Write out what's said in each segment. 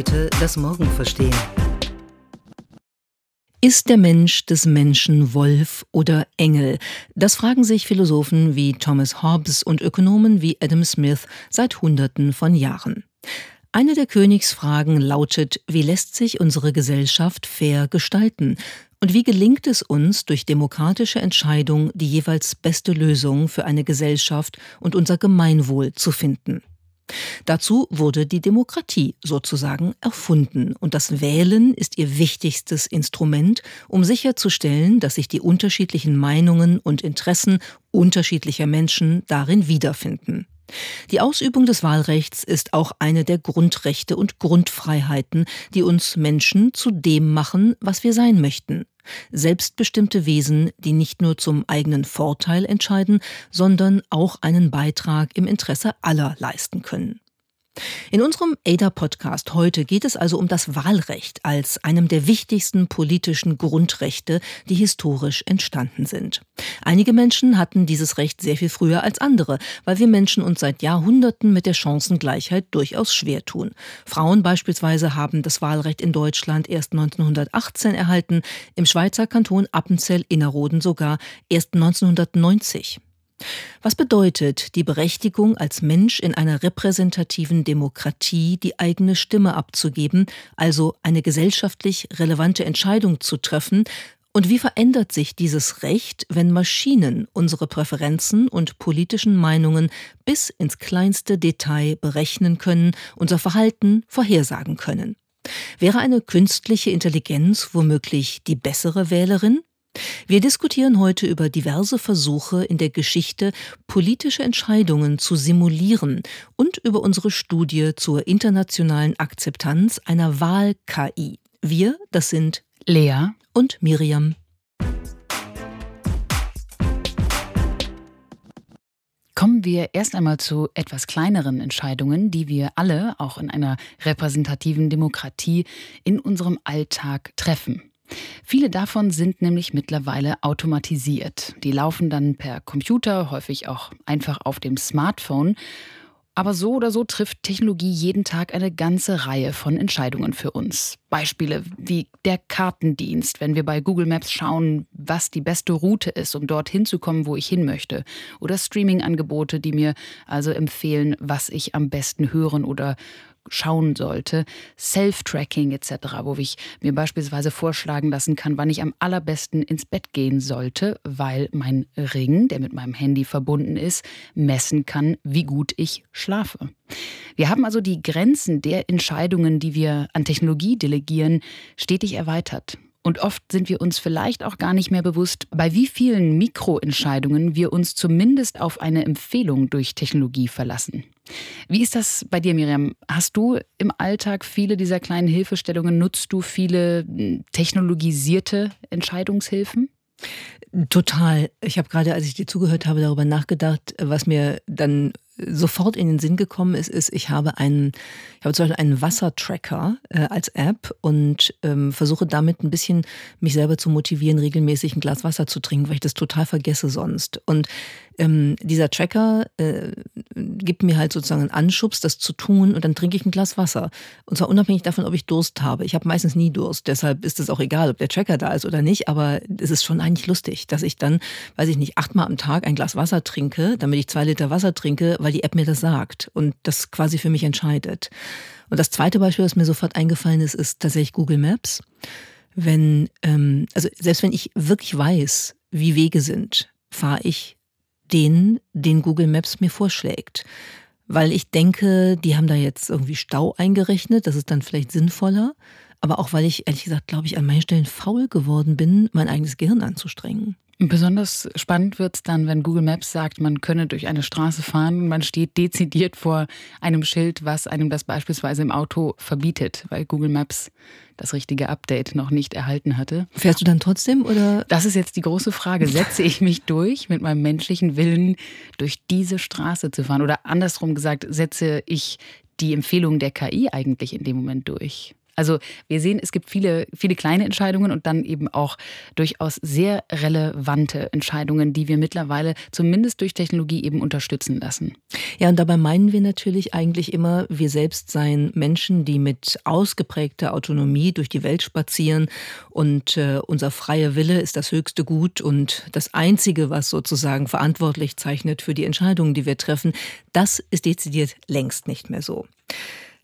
heute das Morgen verstehen. Ist der Mensch des Menschen Wolf oder Engel? Das fragen sich Philosophen wie Thomas Hobbes und Ökonomen wie Adam Smith seit Hunderten von Jahren. Eine der Königsfragen lautet, wie lässt sich unsere Gesellschaft fair gestalten? Und wie gelingt es uns, durch demokratische Entscheidung die jeweils beste Lösung für eine Gesellschaft und unser Gemeinwohl zu finden? Dazu wurde die Demokratie sozusagen erfunden und das Wählen ist ihr wichtigstes Instrument, um sicherzustellen, dass sich die unterschiedlichen Meinungen und Interessen unterschiedlicher Menschen darin wiederfinden. Die Ausübung des Wahlrechts ist auch eine der Grundrechte und Grundfreiheiten, die uns Menschen zu dem machen, was wir sein möchten. Selbstbestimmte Wesen, die nicht nur zum eigenen Vorteil entscheiden, sondern auch einen Beitrag im Interesse aller leisten können. In unserem ADA-Podcast heute geht es also um das Wahlrecht als einem der wichtigsten politischen Grundrechte, die historisch entstanden sind. Einige Menschen hatten dieses Recht sehr viel früher als andere, weil wir Menschen uns seit Jahrhunderten mit der Chancengleichheit durchaus schwer tun. Frauen beispielsweise haben das Wahlrecht in Deutschland erst 1918 erhalten, im Schweizer Kanton Appenzell-Innerrhoden sogar erst 1990. Was bedeutet die Berechtigung als Mensch in einer repräsentativen Demokratie, die eigene Stimme abzugeben, also eine gesellschaftlich relevante Entscheidung zu treffen, und wie verändert sich dieses Recht, wenn Maschinen unsere Präferenzen und politischen Meinungen bis ins kleinste Detail berechnen können, unser Verhalten vorhersagen können? Wäre eine künstliche Intelligenz womöglich die bessere Wählerin? Wir diskutieren heute über diverse Versuche in der Geschichte, politische Entscheidungen zu simulieren und über unsere Studie zur internationalen Akzeptanz einer Wahl-KI. Wir, das sind Lea und Miriam. Kommen wir erst einmal zu etwas kleineren Entscheidungen, die wir alle, auch in einer repräsentativen Demokratie, in unserem Alltag treffen. Viele davon sind nämlich mittlerweile automatisiert. Die laufen dann per Computer, häufig auch einfach auf dem Smartphone. Aber so oder so trifft Technologie jeden Tag eine ganze Reihe von Entscheidungen für uns. Beispiele wie der Kartendienst, wenn wir bei Google Maps schauen, was die beste Route ist, um dorthin zu kommen, wo ich hin möchte. Oder Streaming-Angebote, die mir also empfehlen, was ich am besten hören oder schauen sollte. Self-Tracking etc., wo ich mir beispielsweise vorschlagen lassen kann, wann ich am allerbesten ins Bett gehen sollte, weil mein Ring, der mit meinem Handy verbunden ist, messen kann, wie gut ich schlafe. Wir haben also die Grenzen der Entscheidungen, die wir an Technologie delegieren, stetig erweitert. Und oft sind wir uns vielleicht auch gar nicht mehr bewusst, bei wie vielen Mikroentscheidungen wir uns zumindest auf eine Empfehlung durch Technologie verlassen. Wie ist das bei dir, Miriam? Hast du im Alltag viele dieser kleinen Hilfestellungen? Nutzt du viele hm, technologisierte Entscheidungshilfen? Total. Ich habe gerade, als ich dir zugehört habe, darüber nachgedacht, was mir dann sofort in den Sinn gekommen ist, ist, ich habe einen, ich habe zum Beispiel einen Wassertracker äh, als App und ähm, versuche damit ein bisschen mich selber zu motivieren, regelmäßig ein Glas Wasser zu trinken, weil ich das total vergesse sonst. Und ähm, dieser Tracker äh, gibt mir halt sozusagen einen Anschubs, das zu tun und dann trinke ich ein Glas Wasser. Und zwar unabhängig davon, ob ich Durst habe. Ich habe meistens nie Durst, deshalb ist es auch egal, ob der Tracker da ist oder nicht, aber es ist schon eigentlich lustig, dass ich dann, weiß ich nicht, achtmal am Tag ein Glas Wasser trinke, damit ich zwei Liter Wasser trinke, weil die App mir das sagt und das quasi für mich entscheidet. Und das zweite Beispiel, das mir sofort eingefallen ist, ist tatsächlich Google Maps. Wenn, ähm, also selbst wenn ich wirklich weiß, wie Wege sind, fahre ich den, den Google Maps mir vorschlägt. Weil ich denke, die haben da jetzt irgendwie Stau eingerechnet, das ist dann vielleicht sinnvoller. Aber auch weil ich, ehrlich gesagt, glaube ich, an manchen Stellen faul geworden bin, mein eigenes Gehirn anzustrengen. Besonders spannend wird es dann, wenn Google Maps sagt, man könne durch eine Straße fahren und man steht dezidiert vor einem Schild, was einem das beispielsweise im Auto verbietet, weil Google Maps das richtige Update noch nicht erhalten hatte. Fährst du dann trotzdem oder? Das ist jetzt die große Frage. Setze ich mich durch mit meinem menschlichen Willen, durch diese Straße zu fahren? Oder andersrum gesagt, setze ich die Empfehlung der KI eigentlich in dem Moment durch? Also wir sehen, es gibt viele, viele kleine Entscheidungen und dann eben auch durchaus sehr relevante Entscheidungen, die wir mittlerweile zumindest durch Technologie eben unterstützen lassen. Ja, und dabei meinen wir natürlich eigentlich immer, wir selbst seien Menschen, die mit ausgeprägter Autonomie durch die Welt spazieren und äh, unser freier Wille ist das höchste Gut und das Einzige, was sozusagen verantwortlich zeichnet für die Entscheidungen, die wir treffen, das ist dezidiert längst nicht mehr so.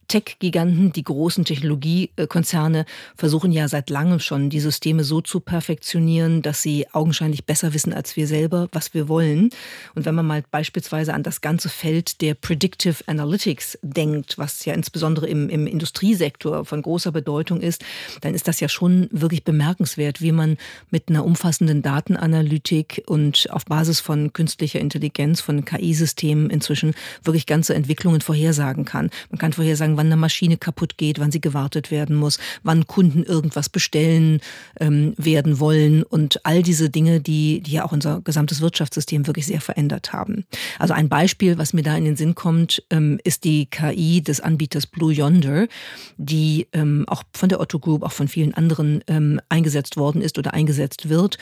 Tech-Giganten, die großen Technologiekonzerne versuchen ja seit langem schon, die Systeme so zu perfektionieren, dass sie augenscheinlich besser wissen als wir selber, was wir wollen. Und wenn man mal beispielsweise an das ganze Feld der Predictive Analytics denkt, was ja insbesondere im, im Industriesektor von großer Bedeutung ist, dann ist das ja schon wirklich bemerkenswert, wie man mit einer umfassenden Datenanalytik und auf Basis von künstlicher Intelligenz, von KI-Systemen inzwischen wirklich ganze Entwicklungen vorhersagen kann. Man kann vorhersagen, wann eine Maschine kaputt geht, wann sie gewartet werden muss, wann Kunden irgendwas bestellen ähm, werden wollen und all diese Dinge, die, die ja auch unser gesamtes Wirtschaftssystem wirklich sehr verändert haben. Also ein Beispiel, was mir da in den Sinn kommt, ähm, ist die KI des Anbieters Blue Yonder, die ähm, auch von der Otto Group, auch von vielen anderen ähm, eingesetzt worden ist oder eingesetzt wird.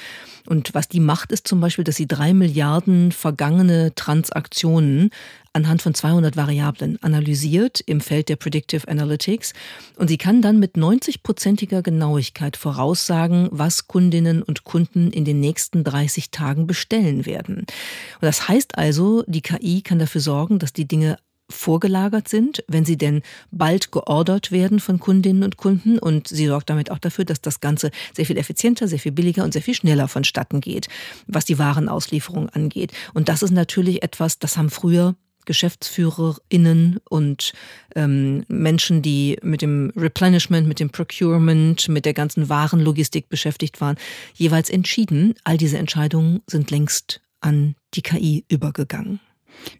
Und was die macht, ist zum Beispiel, dass sie drei Milliarden vergangene Transaktionen anhand von 200 Variablen analysiert im Feld der Predictive Analytics und sie kann dann mit 90-prozentiger Genauigkeit voraussagen, was Kundinnen und Kunden in den nächsten 30 Tagen bestellen werden. Und das heißt also, die KI kann dafür sorgen, dass die Dinge vorgelagert sind, wenn sie denn bald geordert werden von Kundinnen und Kunden. Und sie sorgt damit auch dafür, dass das Ganze sehr viel effizienter, sehr viel billiger und sehr viel schneller vonstatten geht, was die Warenauslieferung angeht. Und das ist natürlich etwas, das haben früher GeschäftsführerInnen und ähm, Menschen, die mit dem Replenishment, mit dem Procurement, mit der ganzen Warenlogistik beschäftigt waren, jeweils entschieden. All diese Entscheidungen sind längst an die KI übergegangen.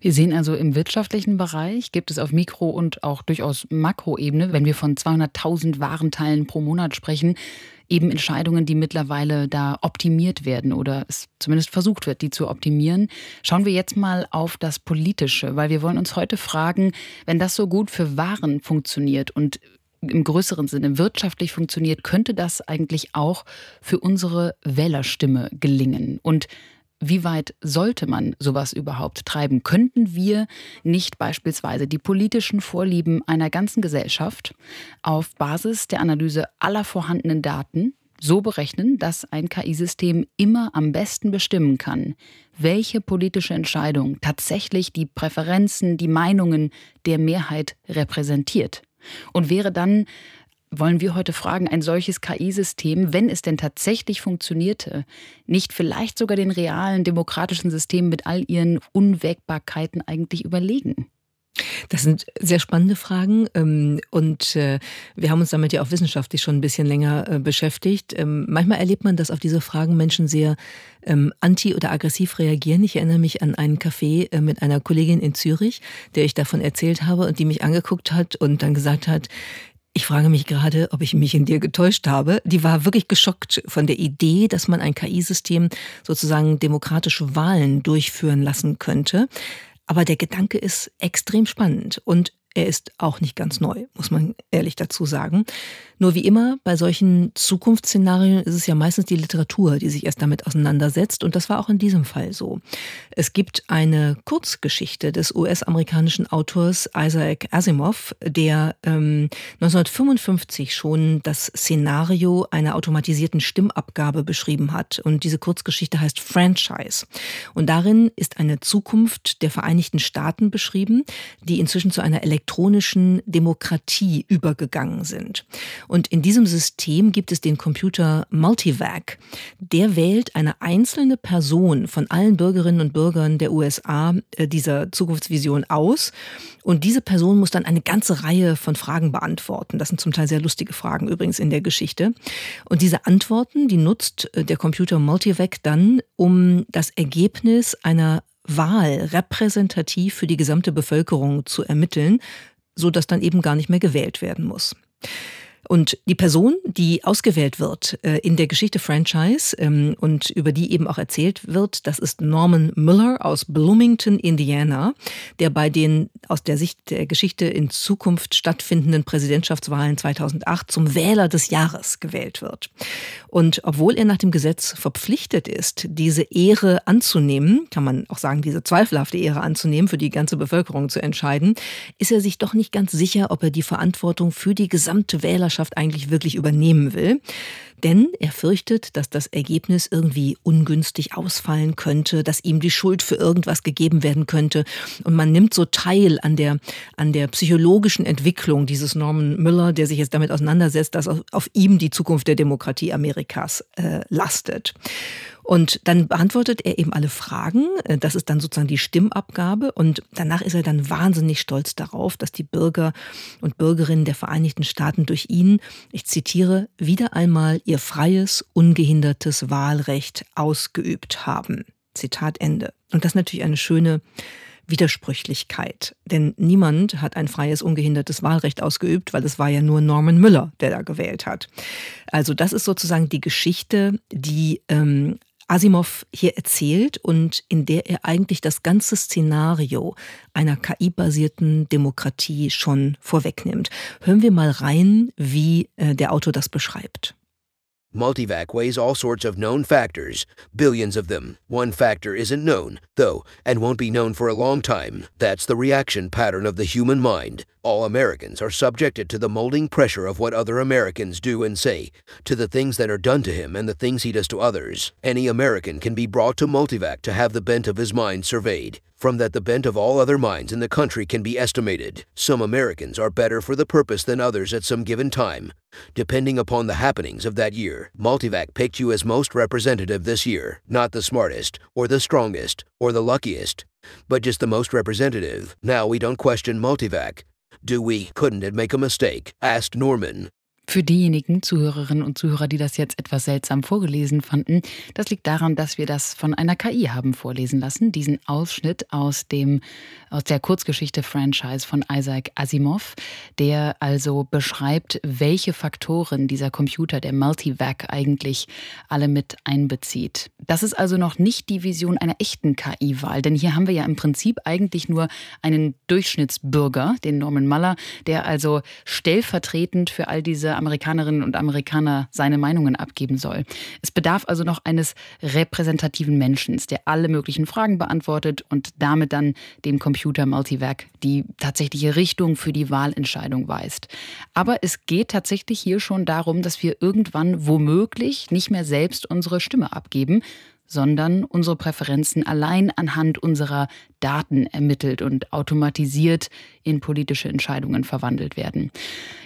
Wir sehen also im wirtschaftlichen Bereich gibt es auf Mikro- und auch durchaus Makroebene, wenn wir von 200.000 Warenteilen pro Monat sprechen, eben Entscheidungen, die mittlerweile da optimiert werden oder es zumindest versucht wird, die zu optimieren. Schauen wir jetzt mal auf das Politische, weil wir wollen uns heute fragen, wenn das so gut für Waren funktioniert und im größeren Sinne wirtschaftlich funktioniert, könnte das eigentlich auch für unsere Wählerstimme gelingen? Und wie weit sollte man sowas überhaupt treiben? Könnten wir nicht beispielsweise die politischen Vorlieben einer ganzen Gesellschaft auf Basis der Analyse aller vorhandenen Daten so berechnen, dass ein KI-System immer am besten bestimmen kann, welche politische Entscheidung tatsächlich die Präferenzen, die Meinungen der Mehrheit repräsentiert? Und wäre dann wollen wir heute fragen, ein solches KI-System, wenn es denn tatsächlich funktionierte, nicht vielleicht sogar den realen demokratischen Systemen mit all ihren Unwägbarkeiten eigentlich überlegen? Das sind sehr spannende Fragen ähm, und äh, wir haben uns damit ja auch wissenschaftlich schon ein bisschen länger äh, beschäftigt. Ähm, manchmal erlebt man, dass auf diese Fragen Menschen sehr ähm, anti- oder aggressiv reagieren. Ich erinnere mich an einen Café äh, mit einer Kollegin in Zürich, der ich davon erzählt habe und die mich angeguckt hat und dann gesagt hat, ich frage mich gerade, ob ich mich in dir getäuscht habe. Die war wirklich geschockt von der Idee, dass man ein KI-System sozusagen demokratische Wahlen durchführen lassen könnte. Aber der Gedanke ist extrem spannend und er ist auch nicht ganz neu, muss man ehrlich dazu sagen. Nur wie immer bei solchen Zukunftsszenarien ist es ja meistens die Literatur, die sich erst damit auseinandersetzt. Und das war auch in diesem Fall so. Es gibt eine Kurzgeschichte des US-amerikanischen Autors Isaac Asimov, der ähm, 1955 schon das Szenario einer automatisierten Stimmabgabe beschrieben hat. Und diese Kurzgeschichte heißt Franchise. Und darin ist eine Zukunft der Vereinigten Staaten beschrieben, die inzwischen zu einer elektronischen Demokratie übergegangen sind. Und in diesem System gibt es den Computer Multivac. Der wählt eine einzelne Person von allen Bürgerinnen und Bürgern der USA äh, dieser Zukunftsvision aus. Und diese Person muss dann eine ganze Reihe von Fragen beantworten. Das sind zum Teil sehr lustige Fragen übrigens in der Geschichte. Und diese Antworten, die nutzt äh, der Computer Multivac dann, um das Ergebnis einer Wahl repräsentativ für die gesamte Bevölkerung zu ermitteln, so dass dann eben gar nicht mehr gewählt werden muss. Und die Person, die ausgewählt wird äh, in der Geschichte Franchise ähm, und über die eben auch erzählt wird, das ist Norman Miller aus Bloomington, Indiana, der bei den aus der Sicht der Geschichte in Zukunft stattfindenden Präsidentschaftswahlen 2008 zum Wähler des Jahres gewählt wird. Und obwohl er nach dem Gesetz verpflichtet ist, diese Ehre anzunehmen, kann man auch sagen, diese zweifelhafte Ehre anzunehmen, für die ganze Bevölkerung zu entscheiden, ist er sich doch nicht ganz sicher, ob er die Verantwortung für die gesamte Wählerschaft eigentlich wirklich übernehmen will. Denn er fürchtet, dass das Ergebnis irgendwie ungünstig ausfallen könnte, dass ihm die Schuld für irgendwas gegeben werden könnte. Und man nimmt so teil an der, an der psychologischen Entwicklung dieses Norman Miller, der sich jetzt damit auseinandersetzt, dass auf ihm die Zukunft der Demokratie Amerikas äh, lastet. Und dann beantwortet er eben alle Fragen. Äh, das ist dann sozusagen die Stimmabgabe. Und danach ist er dann wahnsinnig stolz darauf, dass die Bürger und Bürgerinnen der Vereinigten Staaten durch ihn, ich zitiere, wieder einmal ihr freies, ungehindertes Wahlrecht ausgeübt haben. Zitat Ende. Und das ist natürlich eine schöne Widersprüchlichkeit. Denn niemand hat ein freies, ungehindertes Wahlrecht ausgeübt, weil es war ja nur Norman Müller, der da gewählt hat. Also das ist sozusagen die Geschichte, die ähm, Asimov hier erzählt und in der er eigentlich das ganze Szenario einer KI-basierten Demokratie schon vorwegnimmt. Hören wir mal rein, wie äh, der Autor das beschreibt. Multivac weighs all sorts of known factors, billions of them. One factor isn't known, though, and won't be known for a long time. That's the reaction pattern of the human mind. All Americans are subjected to the molding pressure of what other Americans do and say, to the things that are done to him and the things he does to others. Any American can be brought to Multivac to have the bent of his mind surveyed. From that, the bent of all other minds in the country can be estimated. Some Americans are better for the purpose than others at some given time. Depending upon the happenings of that year, Multivac picked you as most representative this year, not the smartest, or the strongest, or the luckiest, but just the most representative. Now we don't question Multivac. Do we? Couldn't it make a mistake? asked Norman. Für diejenigen Zuhörerinnen und Zuhörer, die das jetzt etwas seltsam vorgelesen fanden, das liegt daran, dass wir das von einer KI haben vorlesen lassen, diesen Ausschnitt aus dem aus der Kurzgeschichte Franchise von Isaac Asimov, der also beschreibt, welche Faktoren dieser Computer, der Multivac eigentlich alle mit einbezieht. Das ist also noch nicht die Vision einer echten KI-Wahl, denn hier haben wir ja im Prinzip eigentlich nur einen Durchschnittsbürger, den Norman Muller, der also stellvertretend für all diese Amerikanerinnen und Amerikaner seine Meinungen abgeben soll. Es bedarf also noch eines repräsentativen Menschen, der alle möglichen Fragen beantwortet und damit dann dem Computer Multivac die tatsächliche Richtung für die Wahlentscheidung weist. Aber es geht tatsächlich hier schon darum, dass wir irgendwann womöglich nicht mehr selbst unsere Stimme abgeben, sondern unsere Präferenzen allein anhand unserer Daten ermittelt und automatisiert in politische Entscheidungen verwandelt werden.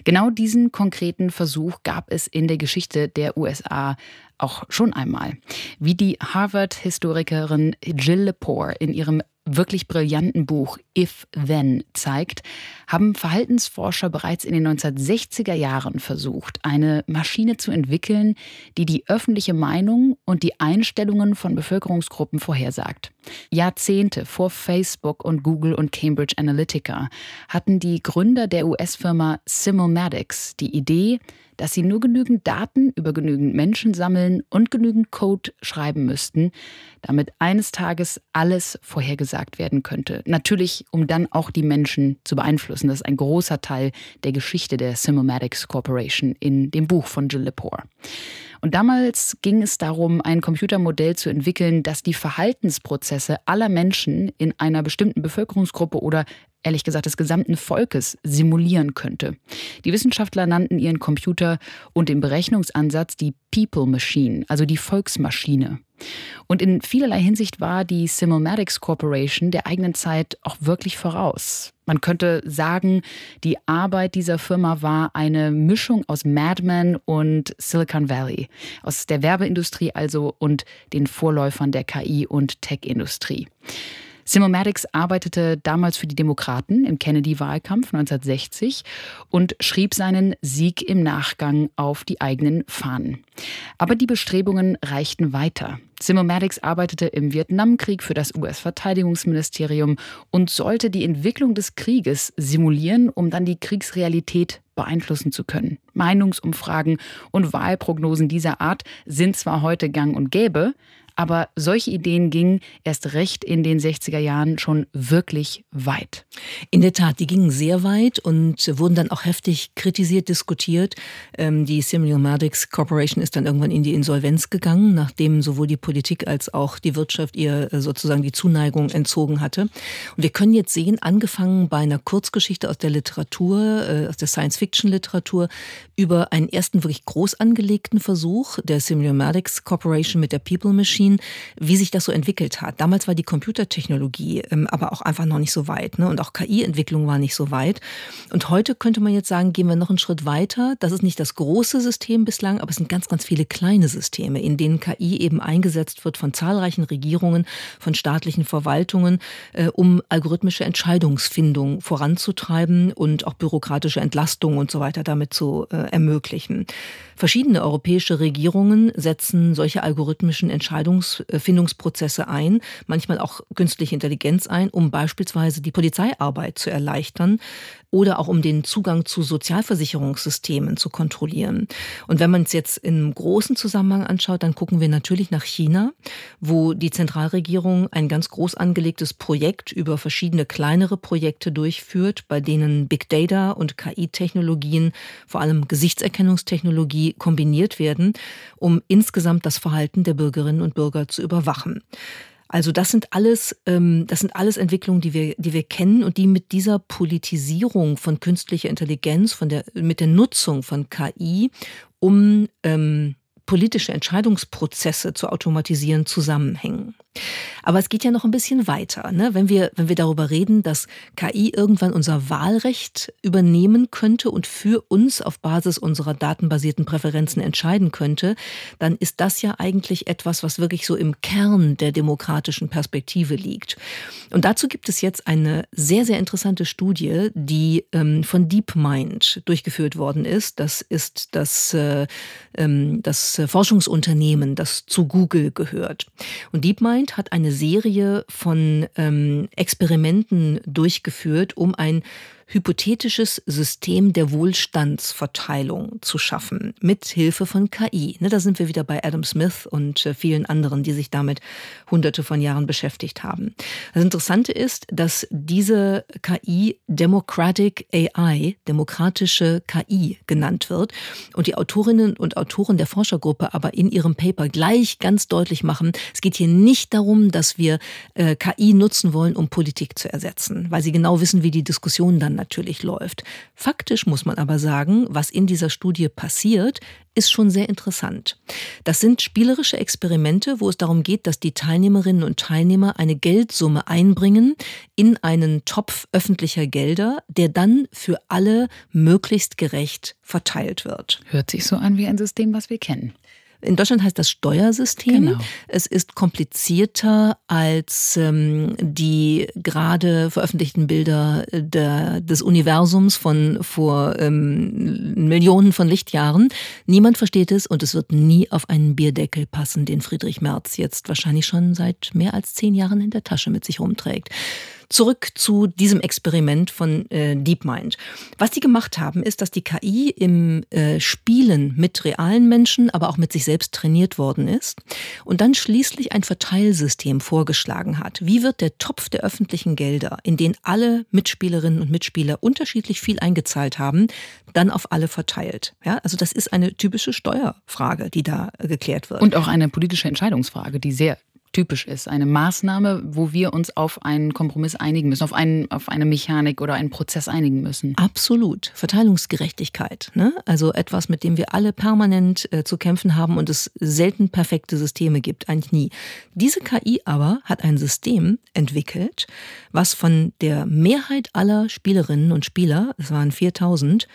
Genau diesen konkreten Versuch gab es in der Geschichte der USA auch schon einmal. Wie die Harvard-Historikerin Jill Lepore in ihrem wirklich brillanten Buch If Then zeigt, haben Verhaltensforscher bereits in den 1960er Jahren versucht, eine Maschine zu entwickeln, die die öffentliche Meinung und die Einstellungen von Bevölkerungsgruppen vorhersagt. Jahrzehnte vor Facebook und Google und Cambridge Analytica hatten die Gründer der US-Firma Simulmatics die Idee, dass sie nur genügend Daten über genügend Menschen sammeln und genügend Code schreiben müssten, damit eines Tages alles vorhergesagt werden könnte. Natürlich, um dann auch die Menschen zu beeinflussen. Das ist ein großer Teil der Geschichte der Simulmatics Corporation in dem Buch von Jill Lepore. Und damals ging es darum, ein Computermodell zu entwickeln, das die Verhaltensprozesse aller Menschen in einer bestimmten Bevölkerungsgruppe oder ehrlich gesagt des gesamten Volkes simulieren könnte. Die Wissenschaftler nannten ihren Computer und den Berechnungsansatz die People Machine, also die Volksmaschine. Und in vielerlei Hinsicht war die Simulmatics Corporation der eigenen Zeit auch wirklich voraus. Man könnte sagen, die Arbeit dieser Firma war eine Mischung aus Mad Men und Silicon Valley, aus der Werbeindustrie also und den Vorläufern der KI- und Tech-Industrie. Simomatics arbeitete damals für die Demokraten im Kennedy-Wahlkampf 1960 und schrieb seinen Sieg im Nachgang auf die eigenen Fahnen. Aber die Bestrebungen reichten weiter. Simomatics arbeitete im Vietnamkrieg für das US-Verteidigungsministerium und sollte die Entwicklung des Krieges simulieren, um dann die Kriegsrealität beeinflussen zu können. Meinungsumfragen und Wahlprognosen dieser Art sind zwar heute gang und gäbe, aber solche Ideen gingen erst recht in den 60er Jahren schon wirklich weit. In der Tat, die gingen sehr weit und wurden dann auch heftig kritisiert, diskutiert. Ähm, die Simulmatics Corporation ist dann irgendwann in die Insolvenz gegangen, nachdem sowohl die Politik als auch die Wirtschaft ihr äh, sozusagen die Zuneigung entzogen hatte. Und wir können jetzt sehen, angefangen bei einer Kurzgeschichte aus der Literatur, äh, aus der Science-Fiction-Literatur, über einen ersten wirklich groß angelegten Versuch der Simulmatics Corporation mit der People Machine Medizin, wie sich das so entwickelt hat. Damals war die Computertechnologie ähm, aber auch einfach noch nicht so weit. Ne? Und auch KI-Entwicklung war nicht so weit. Und heute könnte man jetzt sagen, gehen wir noch einen Schritt weiter. Das ist nicht das große System bislang, aber es sind ganz, ganz viele kleine Systeme, in denen KI eben eingesetzt wird von zahlreichen Regierungen, von staatlichen Verwaltungen, äh, um algorithmische Entscheidungsfindung voranzutreiben und auch bürokratische Entlastung und so weiter damit zu äh, ermöglichen. Verschiedene europäische Regierungen setzen solche algorithmischen Entscheidungsfindungsprozesse ein, manchmal auch künstliche Intelligenz ein, um beispielsweise die Polizeiarbeit zu erleichtern oder auch um den Zugang zu Sozialversicherungssystemen zu kontrollieren. Und wenn man es jetzt im großen Zusammenhang anschaut, dann gucken wir natürlich nach China, wo die Zentralregierung ein ganz groß angelegtes Projekt über verschiedene kleinere Projekte durchführt, bei denen Big Data und KI-Technologien, vor allem Gesichtserkennungstechnologie, kombiniert werden, um insgesamt das Verhalten der Bürgerinnen und Bürger zu überwachen. Also das sind alles, ähm, das sind alles Entwicklungen, die wir, die wir kennen und die mit dieser Politisierung von künstlicher Intelligenz, von der, mit der Nutzung von KI, um ähm, politische Entscheidungsprozesse zu automatisieren, zusammenhängen. Aber es geht ja noch ein bisschen weiter. Ne? Wenn, wir, wenn wir darüber reden, dass KI irgendwann unser Wahlrecht übernehmen könnte und für uns auf Basis unserer datenbasierten Präferenzen entscheiden könnte, dann ist das ja eigentlich etwas, was wirklich so im Kern der demokratischen Perspektive liegt. Und dazu gibt es jetzt eine sehr, sehr interessante Studie, die ähm, von DeepMind durchgeführt worden ist. Das ist das, äh, ähm, das Forschungsunternehmen, das zu Google gehört. Und DeepMind Freund hat eine Serie von ähm, Experimenten durchgeführt, um ein hypothetisches System der Wohlstandsverteilung zu schaffen, mit Hilfe von KI. Ne, da sind wir wieder bei Adam Smith und äh, vielen anderen, die sich damit hunderte von Jahren beschäftigt haben. Das Interessante ist, dass diese KI Democratic AI, demokratische KI genannt wird und die Autorinnen und Autoren der Forschergruppe aber in ihrem Paper gleich ganz deutlich machen, es geht hier nicht darum, dass wir äh, KI nutzen wollen, um Politik zu ersetzen, weil sie genau wissen, wie die Diskussion dann natürlich läuft. Faktisch muss man aber sagen, was in dieser Studie passiert, ist schon sehr interessant. Das sind spielerische Experimente, wo es darum geht, dass die Teilnehmerinnen und Teilnehmer eine Geldsumme einbringen in einen Topf öffentlicher Gelder, der dann für alle möglichst gerecht verteilt wird. Hört sich so an wie ein System, was wir kennen. In Deutschland heißt das Steuersystem. Genau. Es ist komplizierter als ähm, die gerade veröffentlichten Bilder der, des Universums von vor ähm, Millionen von Lichtjahren. Niemand versteht es und es wird nie auf einen Bierdeckel passen, den Friedrich Merz jetzt wahrscheinlich schon seit mehr als zehn Jahren in der Tasche mit sich rumträgt. Zurück zu diesem Experiment von äh, DeepMind. Was die gemacht haben, ist, dass die KI im äh, Spielen mit realen Menschen, aber auch mit sich selbst trainiert worden ist und dann schließlich ein Verteilsystem vorgeschlagen hat. Wie wird der Topf der öffentlichen Gelder, in den alle Mitspielerinnen und Mitspieler unterschiedlich viel eingezahlt haben, dann auf alle verteilt? Ja, also das ist eine typische Steuerfrage, die da äh, geklärt wird. Und auch eine politische Entscheidungsfrage, die sehr typisch ist. Eine Maßnahme, wo wir uns auf einen Kompromiss einigen müssen, auf, einen, auf eine Mechanik oder einen Prozess einigen müssen. Absolut. Verteilungsgerechtigkeit. Ne? Also etwas, mit dem wir alle permanent äh, zu kämpfen haben und es selten perfekte Systeme gibt, eigentlich nie. Diese KI aber hat ein System entwickelt, was von der Mehrheit aller Spielerinnen und Spieler, es waren 4000,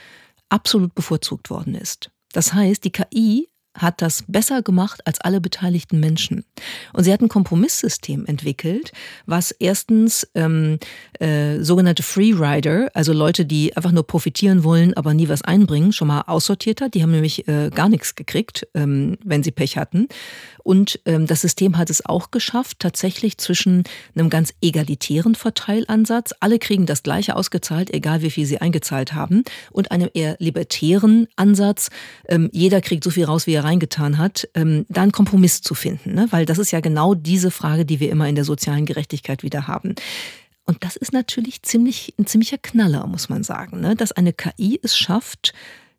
absolut bevorzugt worden ist. Das heißt, die KI hat das besser gemacht als alle beteiligten Menschen. Und sie hat ein Kompromisssystem entwickelt, was erstens ähm, äh, sogenannte Freerider, also Leute, die einfach nur profitieren wollen, aber nie was einbringen, schon mal aussortiert hat. Die haben nämlich äh, gar nichts gekriegt, ähm, wenn sie Pech hatten. Und ähm, das System hat es auch geschafft, tatsächlich zwischen einem ganz egalitären Verteilansatz, alle kriegen das gleiche ausgezahlt, egal wie viel sie eingezahlt haben, und einem eher libertären Ansatz, ähm, jeder kriegt so viel raus, wie er reingetan hat, ähm, da einen Kompromiss zu finden. Ne? Weil das ist ja genau diese Frage, die wir immer in der sozialen Gerechtigkeit wieder haben. Und das ist natürlich ziemlich, ein ziemlicher Knaller, muss man sagen, ne? dass eine KI es schafft,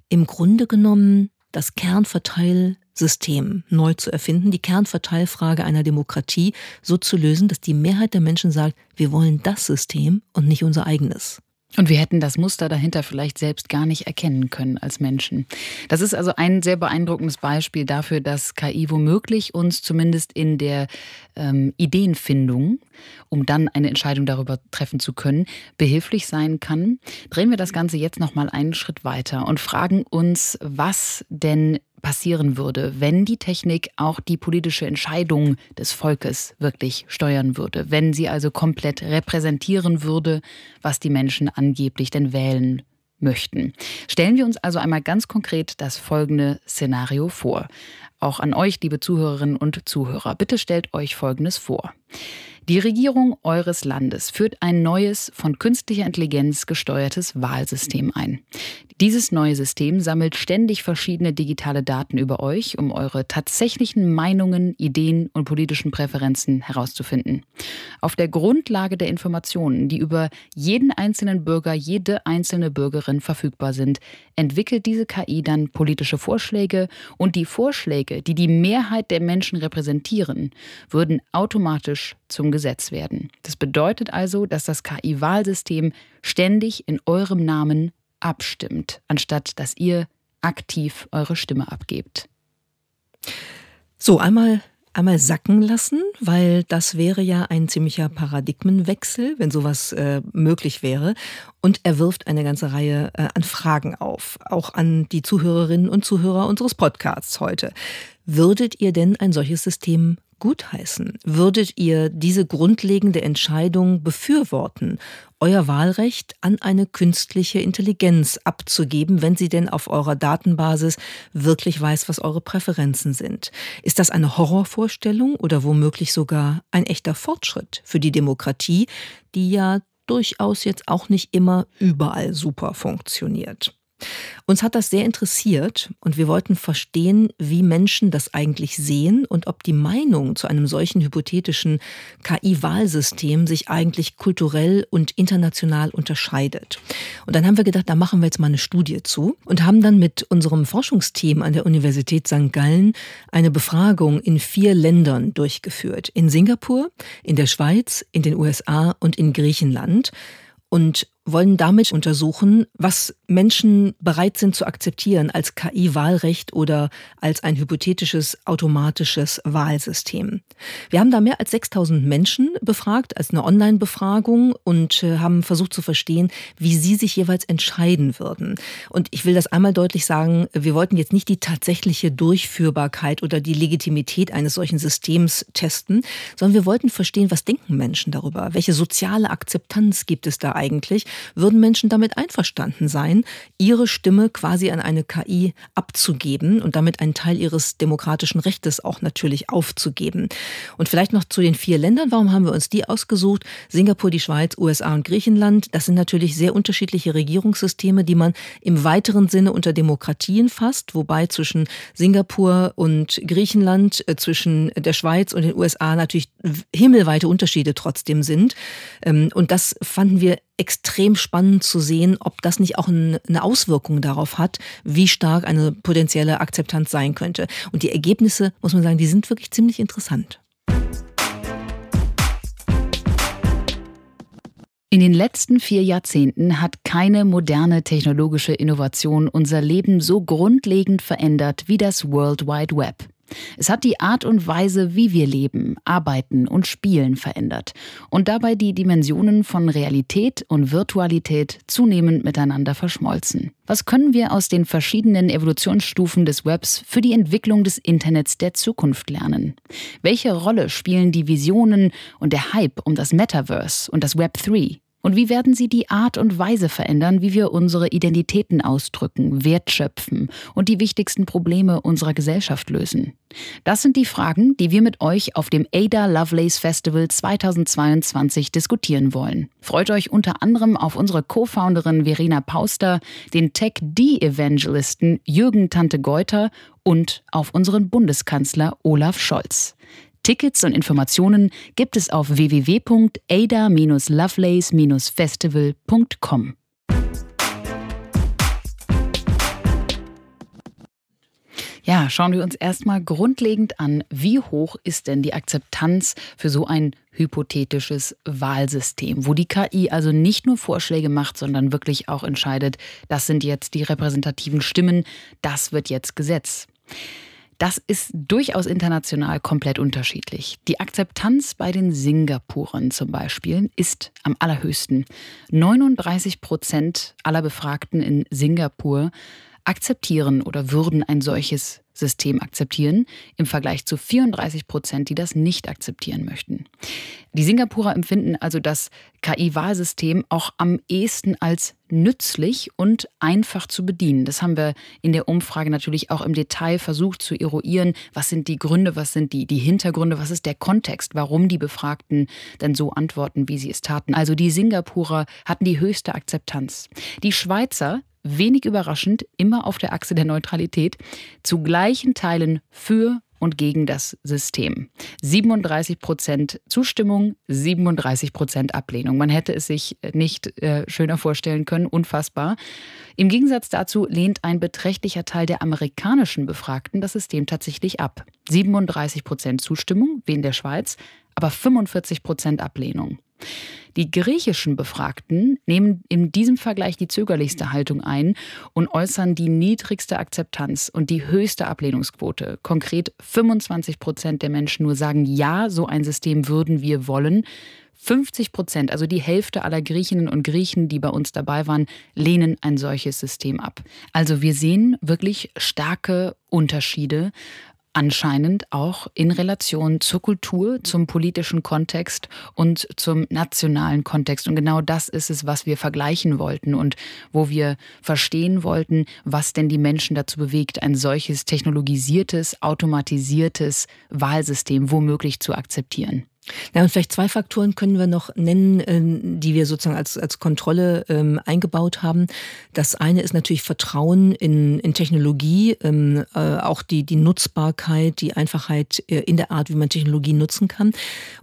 im Grunde genommen das Kernverteilsystem neu zu erfinden, die Kernverteilfrage einer Demokratie so zu lösen, dass die Mehrheit der Menschen sagt, wir wollen das System und nicht unser eigenes. Und wir hätten das Muster dahinter vielleicht selbst gar nicht erkennen können als Menschen. Das ist also ein sehr beeindruckendes Beispiel dafür, dass KI womöglich uns zumindest in der ähm, Ideenfindung, um dann eine Entscheidung darüber treffen zu können, behilflich sein kann. Drehen wir das Ganze jetzt noch mal einen Schritt weiter und fragen uns, was denn passieren würde, wenn die Technik auch die politische Entscheidung des Volkes wirklich steuern würde, wenn sie also komplett repräsentieren würde, was die Menschen angeblich denn wählen möchten. Stellen wir uns also einmal ganz konkret das folgende Szenario vor. Auch an euch, liebe Zuhörerinnen und Zuhörer, bitte stellt euch Folgendes vor. Die Regierung eures Landes führt ein neues, von künstlicher Intelligenz gesteuertes Wahlsystem ein. Dieses neue System sammelt ständig verschiedene digitale Daten über euch, um eure tatsächlichen Meinungen, Ideen und politischen Präferenzen herauszufinden. Auf der Grundlage der Informationen, die über jeden einzelnen Bürger, jede einzelne Bürgerin verfügbar sind, entwickelt diese KI dann politische Vorschläge und die Vorschläge, die die Mehrheit der Menschen repräsentieren, würden automatisch zum Gesetz werden. Das bedeutet also, dass das KI-Wahlsystem ständig in eurem Namen abstimmt, anstatt dass ihr aktiv eure Stimme abgebt. So, einmal einmal sacken lassen, weil das wäre ja ein ziemlicher Paradigmenwechsel, wenn sowas äh, möglich wäre. Und er wirft eine ganze Reihe äh, an Fragen auf, auch an die Zuhörerinnen und Zuhörer unseres Podcasts heute. Würdet ihr denn ein solches System gutheißen? Würdet ihr diese grundlegende Entscheidung befürworten, euer Wahlrecht an eine künstliche Intelligenz abzugeben, wenn sie denn auf eurer Datenbasis wirklich weiß, was eure Präferenzen sind? Ist das eine Horrorvorstellung oder womöglich sogar ein echter Fortschritt für die Demokratie, die ja durchaus jetzt auch nicht immer überall super funktioniert? Uns hat das sehr interessiert und wir wollten verstehen, wie Menschen das eigentlich sehen und ob die Meinung zu einem solchen hypothetischen KI-Wahlsystem sich eigentlich kulturell und international unterscheidet. Und dann haben wir gedacht, da machen wir jetzt mal eine Studie zu und haben dann mit unserem Forschungsteam an der Universität St. Gallen eine Befragung in vier Ländern durchgeführt. In Singapur, in der Schweiz, in den USA und in Griechenland und wollen damit untersuchen, was Menschen bereit sind zu akzeptieren als KI-Wahlrecht oder als ein hypothetisches automatisches Wahlsystem. Wir haben da mehr als 6000 Menschen befragt als eine Online-Befragung und äh, haben versucht zu verstehen, wie sie sich jeweils entscheiden würden. Und ich will das einmal deutlich sagen, wir wollten jetzt nicht die tatsächliche Durchführbarkeit oder die Legitimität eines solchen Systems testen, sondern wir wollten verstehen, was denken Menschen darüber? Welche soziale Akzeptanz gibt es da eigentlich? Würden Menschen damit einverstanden sein, ihre Stimme quasi an eine KI abzugeben und damit einen Teil ihres demokratischen Rechtes auch natürlich aufzugeben. Und vielleicht noch zu den vier Ländern. Warum haben wir uns die ausgesucht? Singapur, die Schweiz, USA und Griechenland. Das sind natürlich sehr unterschiedliche Regierungssysteme, die man im weiteren Sinne unter Demokratien fasst, wobei zwischen Singapur und Griechenland, äh, zwischen der Schweiz und den USA natürlich himmelweite Unterschiede trotzdem sind. Ähm, und das fanden wir extrem spannend zu sehen, ob das nicht auch eine Auswirkung darauf hat, wie stark eine potenzielle Akzeptanz sein könnte. Und die Ergebnisse, muss man sagen, die sind wirklich ziemlich interessant. In den letzten vier Jahrzehnten hat keine moderne technologische Innovation unser Leben so grundlegend verändert wie das World Wide Web. Es hat die Art und Weise, wie wir leben, arbeiten und spielen verändert und dabei die Dimensionen von Realität und Virtualität zunehmend miteinander verschmolzen. Was können wir aus den verschiedenen Evolutionsstufen des Webs für die Entwicklung des Internets der Zukunft lernen? Welche Rolle spielen die Visionen und der Hype um das Metaverse und das Web 3? Und wie werden sie die Art und Weise verändern, wie wir unsere Identitäten ausdrücken, wertschöpfen und die wichtigsten Probleme unserer Gesellschaft lösen? Das sind die Fragen, die wir mit euch auf dem Ada Lovelace Festival 2022 diskutieren wollen. Freut euch unter anderem auf unsere Co-Founderin Verena Pauster, den Tech-D-Evangelisten Jürgen Tante Geuter und auf unseren Bundeskanzler Olaf Scholz. Tickets und Informationen gibt es auf www.ada-lovelace-festival.com. Ja, schauen wir uns erstmal grundlegend an, wie hoch ist denn die Akzeptanz für so ein hypothetisches Wahlsystem, wo die KI also nicht nur Vorschläge macht, sondern wirklich auch entscheidet, das sind jetzt die repräsentativen Stimmen, das wird jetzt Gesetz. Das ist durchaus international komplett unterschiedlich. Die Akzeptanz bei den Singapurern zum Beispiel ist am allerhöchsten. 39 Prozent aller Befragten in Singapur akzeptieren oder würden ein solches System akzeptieren, im Vergleich zu 34 Prozent, die das nicht akzeptieren möchten. Die Singapurer empfinden also das KI-Wahlsystem auch am ehesten als nützlich und einfach zu bedienen. Das haben wir in der Umfrage natürlich auch im Detail versucht zu eruieren. Was sind die Gründe, was sind die, die Hintergründe, was ist der Kontext, warum die Befragten denn so antworten, wie sie es taten. Also die Singapurer hatten die höchste Akzeptanz. Die Schweizer wenig überraschend, immer auf der Achse der Neutralität, zu gleichen Teilen für und gegen das System. 37 Prozent Zustimmung, 37 Prozent Ablehnung. Man hätte es sich nicht äh, schöner vorstellen können, unfassbar. Im Gegensatz dazu lehnt ein beträchtlicher Teil der amerikanischen Befragten das System tatsächlich ab. 37 Prozent Zustimmung, wie in der Schweiz, aber 45 Prozent Ablehnung. Die griechischen Befragten nehmen in diesem Vergleich die zögerlichste Haltung ein und äußern die niedrigste Akzeptanz und die höchste Ablehnungsquote. Konkret 25 Prozent der Menschen nur sagen, ja, so ein System würden wir wollen. 50 Prozent, also die Hälfte aller Griechinnen und Griechen, die bei uns dabei waren, lehnen ein solches System ab. Also wir sehen wirklich starke Unterschiede anscheinend auch in Relation zur Kultur, zum politischen Kontext und zum nationalen Kontext. Und genau das ist es, was wir vergleichen wollten und wo wir verstehen wollten, was denn die Menschen dazu bewegt, ein solches technologisiertes, automatisiertes Wahlsystem womöglich zu akzeptieren. Ja, und vielleicht zwei Faktoren können wir noch nennen, ähm, die wir sozusagen als, als Kontrolle ähm, eingebaut haben. Das eine ist natürlich Vertrauen in, in Technologie, ähm, äh, auch die, die Nutzbarkeit, die Einfachheit äh, in der Art, wie man Technologie nutzen kann.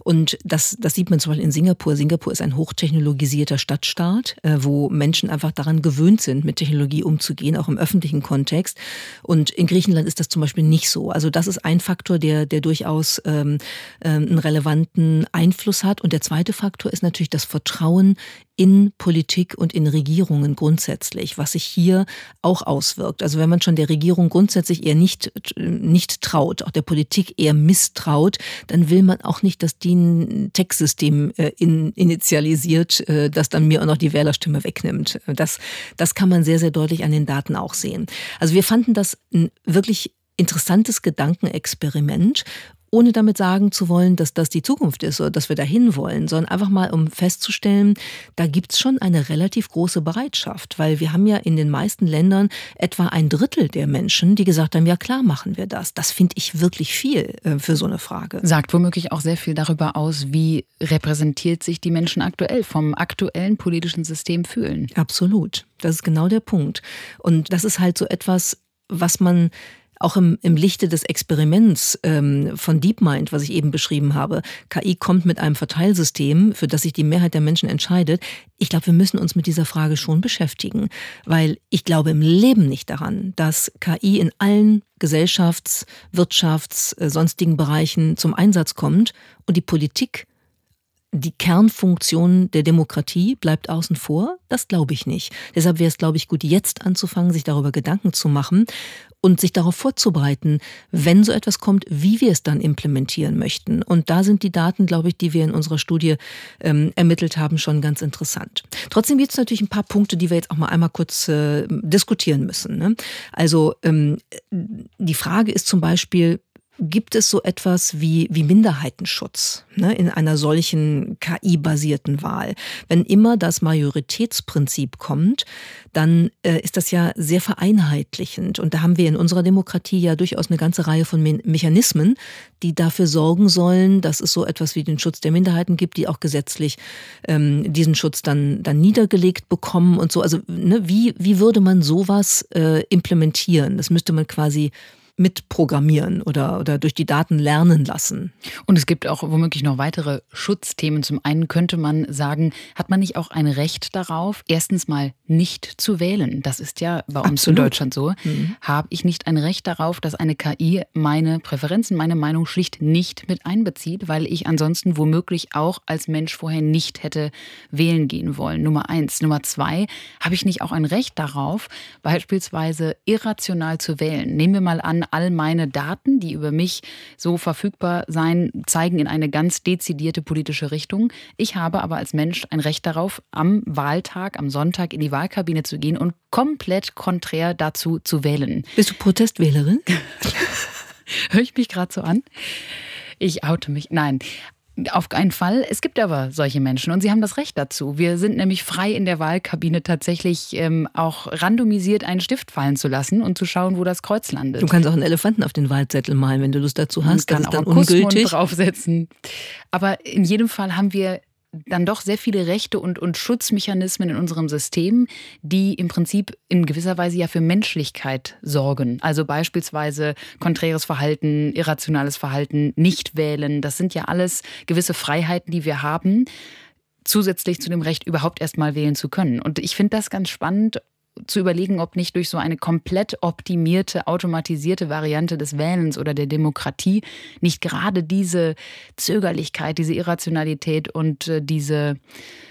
Und das, das sieht man zum Beispiel in Singapur. Singapur ist ein hochtechnologisierter Stadtstaat, äh, wo Menschen einfach daran gewöhnt sind, mit Technologie umzugehen, auch im öffentlichen Kontext. Und in Griechenland ist das zum Beispiel nicht so. Also das ist ein Faktor, der, der durchaus ähm, ähm, einen relevanten relevanten Einfluss hat. Und der zweite Faktor ist natürlich das Vertrauen in Politik und in Regierungen grundsätzlich, was sich hier auch auswirkt. Also wenn man schon der Regierung grundsätzlich eher nicht, nicht traut, auch der Politik eher misstraut, dann will man auch nicht, dass die ein Textsystem äh, in, initialisiert, äh, das dann mir auch noch die Wählerstimme wegnimmt. Das, das kann man sehr, sehr deutlich an den Daten auch sehen. Also wir fanden das ein wirklich interessantes Gedankenexperiment ohne damit sagen zu wollen, dass das die Zukunft ist oder dass wir dahin wollen, sondern einfach mal, um festzustellen, da gibt's schon eine relativ große Bereitschaft, weil wir haben ja in den meisten Ländern etwa ein Drittel der Menschen, die gesagt haben, ja klar machen wir das. Das finde ich wirklich viel äh, für so eine Frage. Sagt womöglich auch sehr viel darüber aus, wie repräsentiert sich die Menschen aktuell vom aktuellen politischen System fühlen. Absolut. Das ist genau der Punkt. Und das ist halt so etwas, was man auch im, im Lichte des Experiments ähm, von DeepMind, was ich eben beschrieben habe, KI kommt mit einem Verteilsystem, für das sich die Mehrheit der Menschen entscheidet. Ich glaube, wir müssen uns mit dieser Frage schon beschäftigen, weil ich glaube im Leben nicht daran, dass KI in allen Gesellschafts-, Wirtschafts-, äh, sonstigen Bereichen zum Einsatz kommt und die Politik die Kernfunktion der Demokratie bleibt außen vor? Das glaube ich nicht. Deshalb wäre es, glaube ich, gut, jetzt anzufangen, sich darüber Gedanken zu machen und sich darauf vorzubereiten, wenn so etwas kommt, wie wir es dann implementieren möchten. Und da sind die Daten, glaube ich, die wir in unserer Studie ähm, ermittelt haben, schon ganz interessant. Trotzdem gibt es natürlich ein paar Punkte, die wir jetzt auch mal einmal kurz äh, diskutieren müssen. Ne? Also ähm, die Frage ist zum Beispiel, Gibt es so etwas wie, wie Minderheitenschutz ne, in einer solchen KI-basierten Wahl? Wenn immer das Majoritätsprinzip kommt, dann äh, ist das ja sehr vereinheitlichend. Und da haben wir in unserer Demokratie ja durchaus eine ganze Reihe von Me Mechanismen, die dafür sorgen sollen, dass es so etwas wie den Schutz der Minderheiten gibt, die auch gesetzlich ähm, diesen Schutz dann, dann niedergelegt bekommen und so. Also ne, wie, wie würde man sowas äh, implementieren? Das müsste man quasi mitprogrammieren oder, oder durch die Daten lernen lassen. Und es gibt auch womöglich noch weitere Schutzthemen. Zum einen könnte man sagen, hat man nicht auch ein Recht darauf, erstens mal nicht zu wählen? Das ist ja bei uns Absolut. in Deutschland so. Mhm. Habe ich nicht ein Recht darauf, dass eine KI meine Präferenzen, meine Meinung schlicht nicht mit einbezieht, weil ich ansonsten womöglich auch als Mensch vorher nicht hätte wählen gehen wollen? Nummer eins. Nummer zwei, habe ich nicht auch ein Recht darauf, beispielsweise irrational zu wählen? Nehmen wir mal an, all meine Daten, die über mich so verfügbar sein, zeigen in eine ganz dezidierte politische Richtung. Ich habe aber als Mensch ein Recht darauf, am Wahltag, am Sonntag in die Wahlkabine zu gehen und komplett konträr dazu zu wählen. Bist du Protestwählerin? Höre ich mich gerade so an? Ich oute mich. Nein. Auf keinen Fall. Es gibt aber solche Menschen und sie haben das Recht dazu. Wir sind nämlich frei in der Wahlkabine tatsächlich ähm, auch randomisiert einen Stift fallen zu lassen und zu schauen, wo das Kreuz landet. Du kannst auch einen Elefanten auf den Wahlzettel malen, wenn du Lust dazu hast. Man kann das ist dann auch ungültig. draufsetzen. Aber in jedem Fall haben wir dann doch sehr viele Rechte und, und Schutzmechanismen in unserem System, die im Prinzip in gewisser Weise ja für Menschlichkeit sorgen. Also beispielsweise konträres Verhalten, irrationales Verhalten, nicht wählen. Das sind ja alles gewisse Freiheiten, die wir haben zusätzlich zu dem Recht, überhaupt erst mal wählen zu können. Und ich finde das ganz spannend, zu überlegen, ob nicht durch so eine komplett optimierte, automatisierte Variante des Wählens oder der Demokratie nicht gerade diese Zögerlichkeit, diese Irrationalität und äh, diese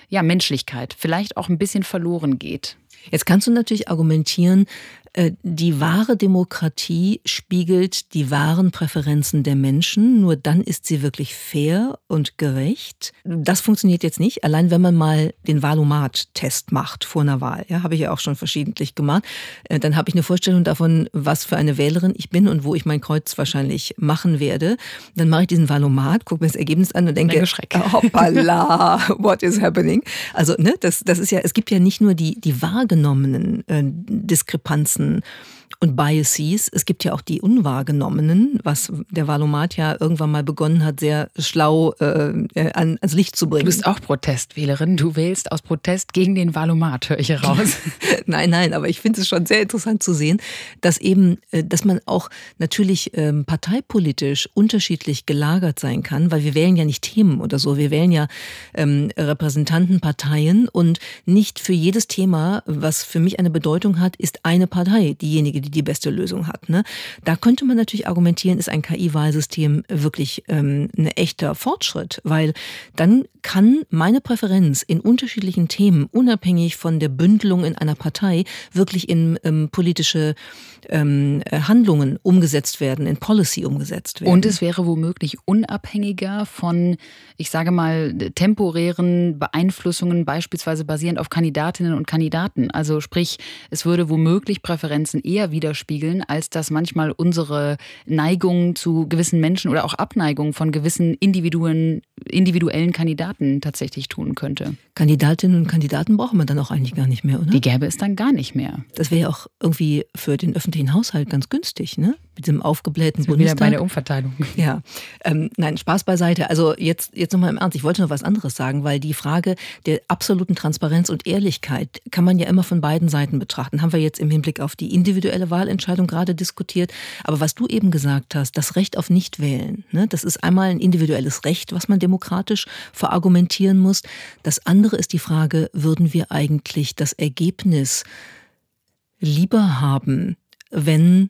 ja, Menschlichkeit vielleicht auch ein bisschen verloren geht. Jetzt kannst du natürlich argumentieren, die wahre Demokratie spiegelt die wahren Präferenzen der Menschen. Nur dann ist sie wirklich fair und gerecht. Das funktioniert jetzt nicht. Allein wenn man mal den Wahlomat-Test macht vor einer Wahl, ja, habe ich ja auch schon verschiedentlich gemacht, äh, dann habe ich eine Vorstellung davon, was für eine Wählerin ich bin und wo ich mein Kreuz wahrscheinlich machen werde. Dann mache ich diesen Wahlomat, gucke mir das Ergebnis an und denke, hoppala, what is happening? Also, ne, das, das ist ja, es gibt ja nicht nur die, die wahrgenommenen äh, Diskrepanzen, ganzen und Biases. Es gibt ja auch die unwahrgenommenen, was der Valomat ja irgendwann mal begonnen hat, sehr schlau äh, ans Licht zu bringen. Du bist auch Protestwählerin. Du wählst aus Protest gegen den Valomat, höre ich heraus. nein, nein, aber ich finde es schon sehr interessant zu sehen, dass eben, äh, dass man auch natürlich ähm, parteipolitisch unterschiedlich gelagert sein kann, weil wir wählen ja nicht Themen oder so. Wir wählen ja ähm, Repräsentantenparteien und nicht für jedes Thema, was für mich eine Bedeutung hat, ist eine Partei diejenige, die die beste Lösung hat. Ne? Da könnte man natürlich argumentieren, ist ein KI-Wahlsystem wirklich ähm, ein echter Fortschritt, weil dann kann meine Präferenz in unterschiedlichen Themen, unabhängig von der Bündelung in einer Partei, wirklich in ähm, politische ähm, Handlungen umgesetzt werden, in Policy umgesetzt werden. Und es wäre womöglich unabhängiger von, ich sage mal, temporären Beeinflussungen, beispielsweise basierend auf Kandidatinnen und Kandidaten. Also sprich, es würde womöglich Präferenzen eher widerspiegeln, als dass manchmal unsere Neigung zu gewissen Menschen oder auch Abneigung von gewissen Individuen, individuellen Kandidaten tatsächlich tun könnte. Kandidatinnen und Kandidaten brauchen wir dann auch eigentlich gar nicht mehr, oder? Die gäbe es dann gar nicht mehr. Das wäre ja auch irgendwie für den öffentlichen Haushalt ganz günstig, ne? Mit diesem aufgeblähten Bundestag. Wieder bei der Umverteilung. Ja, ähm, nein, Spaß beiseite. Also jetzt, jetzt nochmal im Ernst. Ich wollte noch was anderes sagen, weil die Frage der absoluten Transparenz und Ehrlichkeit kann man ja immer von beiden Seiten betrachten. Haben wir jetzt im Hinblick auf die individuelle Wahlentscheidung gerade diskutiert. Aber was du eben gesagt hast, das Recht auf Nichtwählen, ne, das ist einmal ein individuelles Recht, was man demokratisch verargumentieren muss. Das andere ist die Frage, würden wir eigentlich das Ergebnis lieber haben, wenn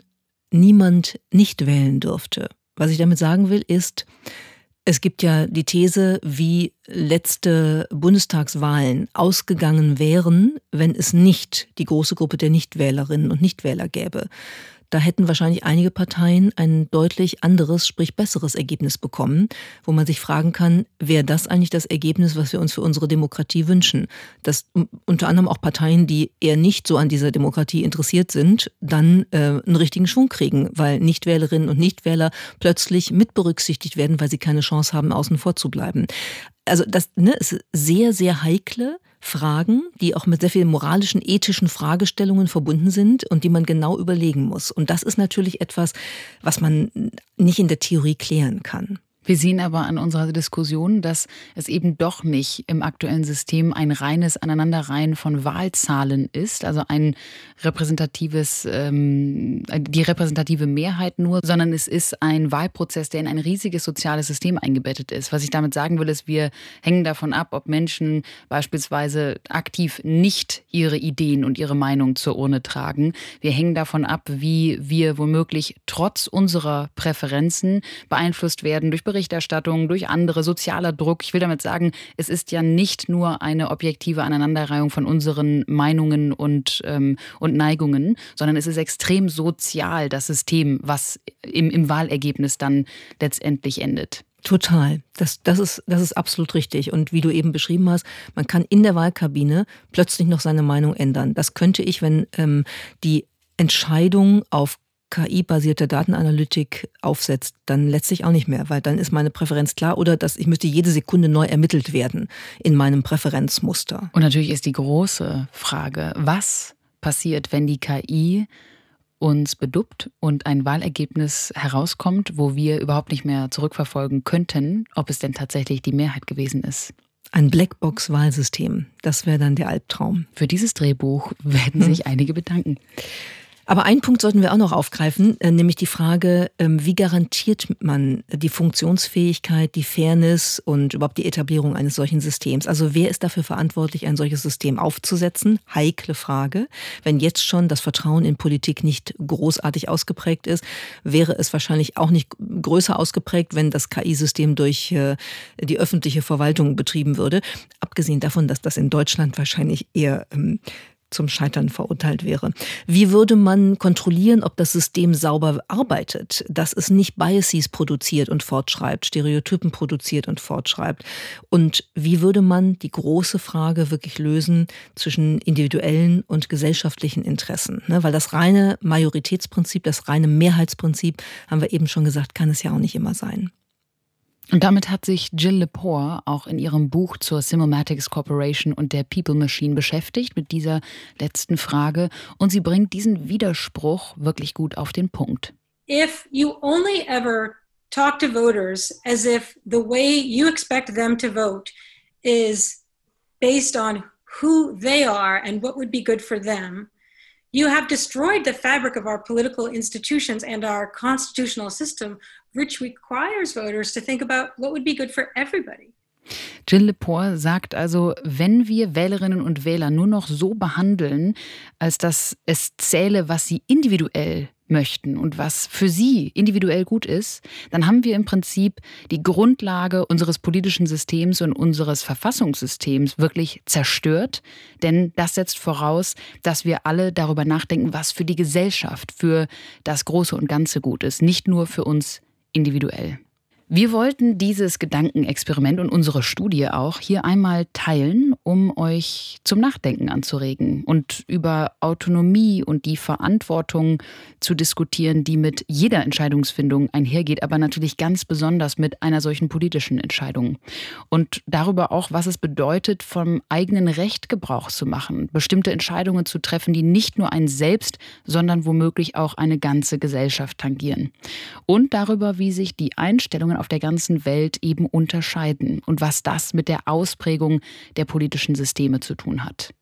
niemand nicht wählen dürfte? Was ich damit sagen will, ist, es gibt ja die These, wie letzte Bundestagswahlen ausgegangen wären, wenn es nicht die große Gruppe der Nichtwählerinnen und Nichtwähler gäbe. Da hätten wahrscheinlich einige Parteien ein deutlich anderes, sprich besseres Ergebnis bekommen, wo man sich fragen kann, wäre das eigentlich das Ergebnis, was wir uns für unsere Demokratie wünschen? Dass unter anderem auch Parteien, die eher nicht so an dieser Demokratie interessiert sind, dann äh, einen richtigen Schwung kriegen, weil Nichtwählerinnen und Nichtwähler plötzlich mit berücksichtigt werden, weil sie keine Chance haben, außen vor zu bleiben. Also das ne, ist sehr, sehr heikle Fragen, die auch mit sehr vielen moralischen, ethischen Fragestellungen verbunden sind und die man genau überlegen muss. Und das ist natürlich etwas, was man nicht in der Theorie klären kann. Wir sehen aber an unserer Diskussion, dass es eben doch nicht im aktuellen System ein reines Aneinanderreihen von Wahlzahlen ist, also ein repräsentatives, ähm, die repräsentative Mehrheit nur, sondern es ist ein Wahlprozess, der in ein riesiges soziales System eingebettet ist. Was ich damit sagen will, ist, wir hängen davon ab, ob Menschen beispielsweise aktiv nicht ihre Ideen und ihre Meinung zur Urne tragen. Wir hängen davon ab, wie wir womöglich trotz unserer Präferenzen beeinflusst werden durch Berichterstattung, durch andere, sozialer Druck. Ich will damit sagen, es ist ja nicht nur eine objektive Aneinanderreihung von unseren Meinungen und, ähm, und Neigungen, sondern es ist extrem sozial, das System, was im, im Wahlergebnis dann letztendlich endet. Total. Das, das, ist, das ist absolut richtig. Und wie du eben beschrieben hast, man kann in der Wahlkabine plötzlich noch seine Meinung ändern. Das könnte ich, wenn ähm, die Entscheidung auf KI-basierte Datenanalytik aufsetzt, dann letztlich auch nicht mehr, weil dann ist meine Präferenz klar oder dass ich müsste jede Sekunde neu ermittelt werden in meinem Präferenzmuster. Und natürlich ist die große Frage, was passiert, wenn die KI uns beduppt und ein Wahlergebnis herauskommt, wo wir überhaupt nicht mehr zurückverfolgen könnten, ob es denn tatsächlich die Mehrheit gewesen ist. Ein Blackbox-Wahlsystem, das wäre dann der Albtraum. Für dieses Drehbuch werden sich hm. einige bedanken. Aber einen Punkt sollten wir auch noch aufgreifen, äh, nämlich die Frage, ähm, wie garantiert man die Funktionsfähigkeit, die Fairness und überhaupt die Etablierung eines solchen Systems? Also wer ist dafür verantwortlich, ein solches System aufzusetzen? Heikle Frage. Wenn jetzt schon das Vertrauen in Politik nicht großartig ausgeprägt ist, wäre es wahrscheinlich auch nicht größer ausgeprägt, wenn das KI-System durch äh, die öffentliche Verwaltung betrieben würde. Abgesehen davon, dass das in Deutschland wahrscheinlich eher ähm, zum Scheitern verurteilt wäre. Wie würde man kontrollieren, ob das System sauber arbeitet, dass es nicht Biases produziert und fortschreibt, Stereotypen produziert und fortschreibt? Und wie würde man die große Frage wirklich lösen zwischen individuellen und gesellschaftlichen Interessen? Ne, weil das reine Majoritätsprinzip, das reine Mehrheitsprinzip, haben wir eben schon gesagt, kann es ja auch nicht immer sein. Und damit hat sich Jill Lepore auch in ihrem Buch zur Simulmatics Corporation und der People Machine beschäftigt mit dieser letzten Frage und sie bringt diesen Widerspruch wirklich gut auf den Punkt. If you only ever talk to voters as if the way you expect them to vote is based on who they are and what would be good for them, you have destroyed the fabric of our political institutions and our constitutional system, which requires voters to think about what would be good for everybody. Jill Lepore sagt also, wenn wir Wählerinnen und Wähler nur noch so behandeln, als dass es zähle, was sie individuell möchten und was für sie individuell gut ist, dann haben wir im Prinzip die Grundlage unseres politischen Systems und unseres Verfassungssystems wirklich zerstört. Denn das setzt voraus, dass wir alle darüber nachdenken, was für die Gesellschaft, für das Große und Ganze gut ist, nicht nur für uns individuell. Wir wollten dieses Gedankenexperiment und unsere Studie auch hier einmal teilen, um euch zum Nachdenken anzuregen und über Autonomie und die Verantwortung zu diskutieren, die mit jeder Entscheidungsfindung einhergeht, aber natürlich ganz besonders mit einer solchen politischen Entscheidung. Und darüber auch, was es bedeutet, vom eigenen Recht Gebrauch zu machen, bestimmte Entscheidungen zu treffen, die nicht nur einen selbst, sondern womöglich auch eine ganze Gesellschaft tangieren. Und darüber, wie sich die Einstellungen auf der ganzen Welt eben unterscheiden und was das mit der Ausprägung der politischen Systeme zu tun hat.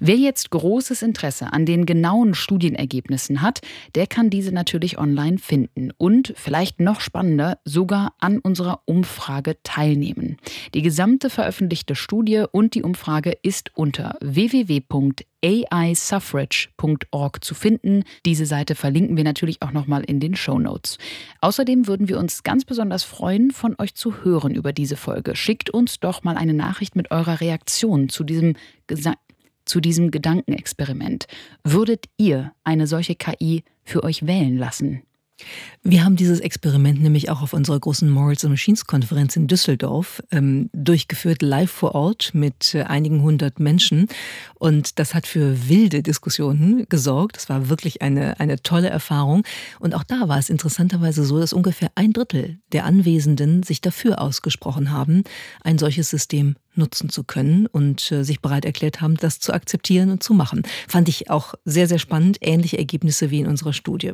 Wer jetzt großes Interesse an den genauen Studienergebnissen hat, der kann diese natürlich online finden und vielleicht noch spannender sogar an unserer Umfrage teilnehmen. Die gesamte veröffentlichte Studie und die Umfrage ist unter www.aisuffrage.org zu finden. Diese Seite verlinken wir natürlich auch nochmal in den Show Notes. Außerdem würden wir uns ganz besonders freuen, von euch zu hören über diese Folge. Schickt uns doch mal eine Nachricht mit eurer Reaktion zu diesem zu diesem Gedankenexperiment. Würdet ihr eine solche KI für euch wählen lassen? Wir haben dieses Experiment nämlich auch auf unserer großen Morals and Machines Konferenz in Düsseldorf ähm, durchgeführt, live vor Ort mit äh, einigen hundert Menschen. Und das hat für wilde Diskussionen gesorgt. Das war wirklich eine, eine tolle Erfahrung. Und auch da war es interessanterweise so, dass ungefähr ein Drittel der Anwesenden sich dafür ausgesprochen haben, ein solches System nutzen zu können und äh, sich bereit erklärt haben, das zu akzeptieren und zu machen. Fand ich auch sehr, sehr spannend. Ähnliche Ergebnisse wie in unserer Studie.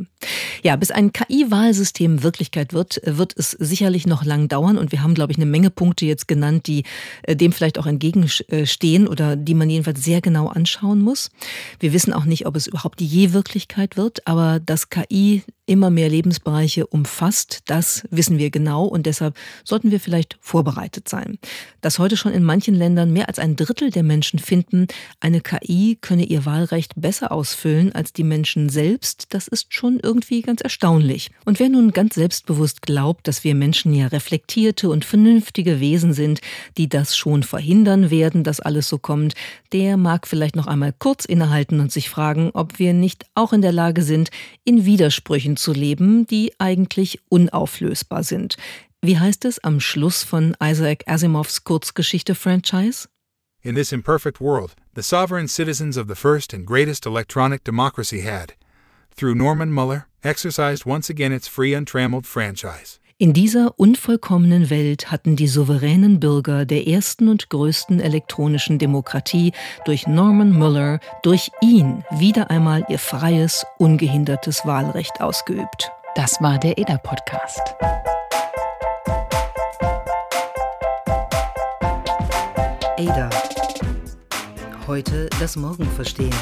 Ja, bis ein KI-Wahlsystem Wirklichkeit wird, wird es sicherlich noch lang dauern und wir haben, glaube ich, eine Menge Punkte jetzt genannt, die äh, dem vielleicht auch entgegenstehen oder die man jedenfalls sehr genau anschauen muss. Wir wissen auch nicht, ob es überhaupt je Wirklichkeit wird, aber dass KI immer mehr Lebensbereiche umfasst, das wissen wir genau und deshalb sollten wir vielleicht vorbereitet sein. Dass heute schon in manchen Ländern mehr als ein Drittel der Menschen finden, eine KI könne ihr Wahlrecht besser ausfüllen als die Menschen selbst, das ist schon irgendwie ganz erstaunlich. Und wer nun ganz selbstbewusst glaubt, dass wir Menschen ja reflektierte und vernünftige Wesen sind, die das schon verhindern werden, dass alles so kommt, der mag vielleicht noch einmal kurz innehalten und sich fragen, ob wir nicht auch in der Lage sind, in Widersprüchen zu leben, die eigentlich unauflösbar sind. Wie heißt es am Schluss von Isaac Asimovs Kurzgeschichte-Franchise? In this imperfect world, the sovereign citizens of the first and greatest electronic democracy had, through Norman Muller, exercised once again its free untrammeled franchise. In dieser unvollkommenen Welt hatten die souveränen Bürger der ersten und größten elektronischen Demokratie durch Norman Muller, durch ihn wieder einmal ihr freies, ungehindertes Wahlrecht ausgeübt. Das war der EDA-Podcast. Ada. Heute das Morgen verstehen.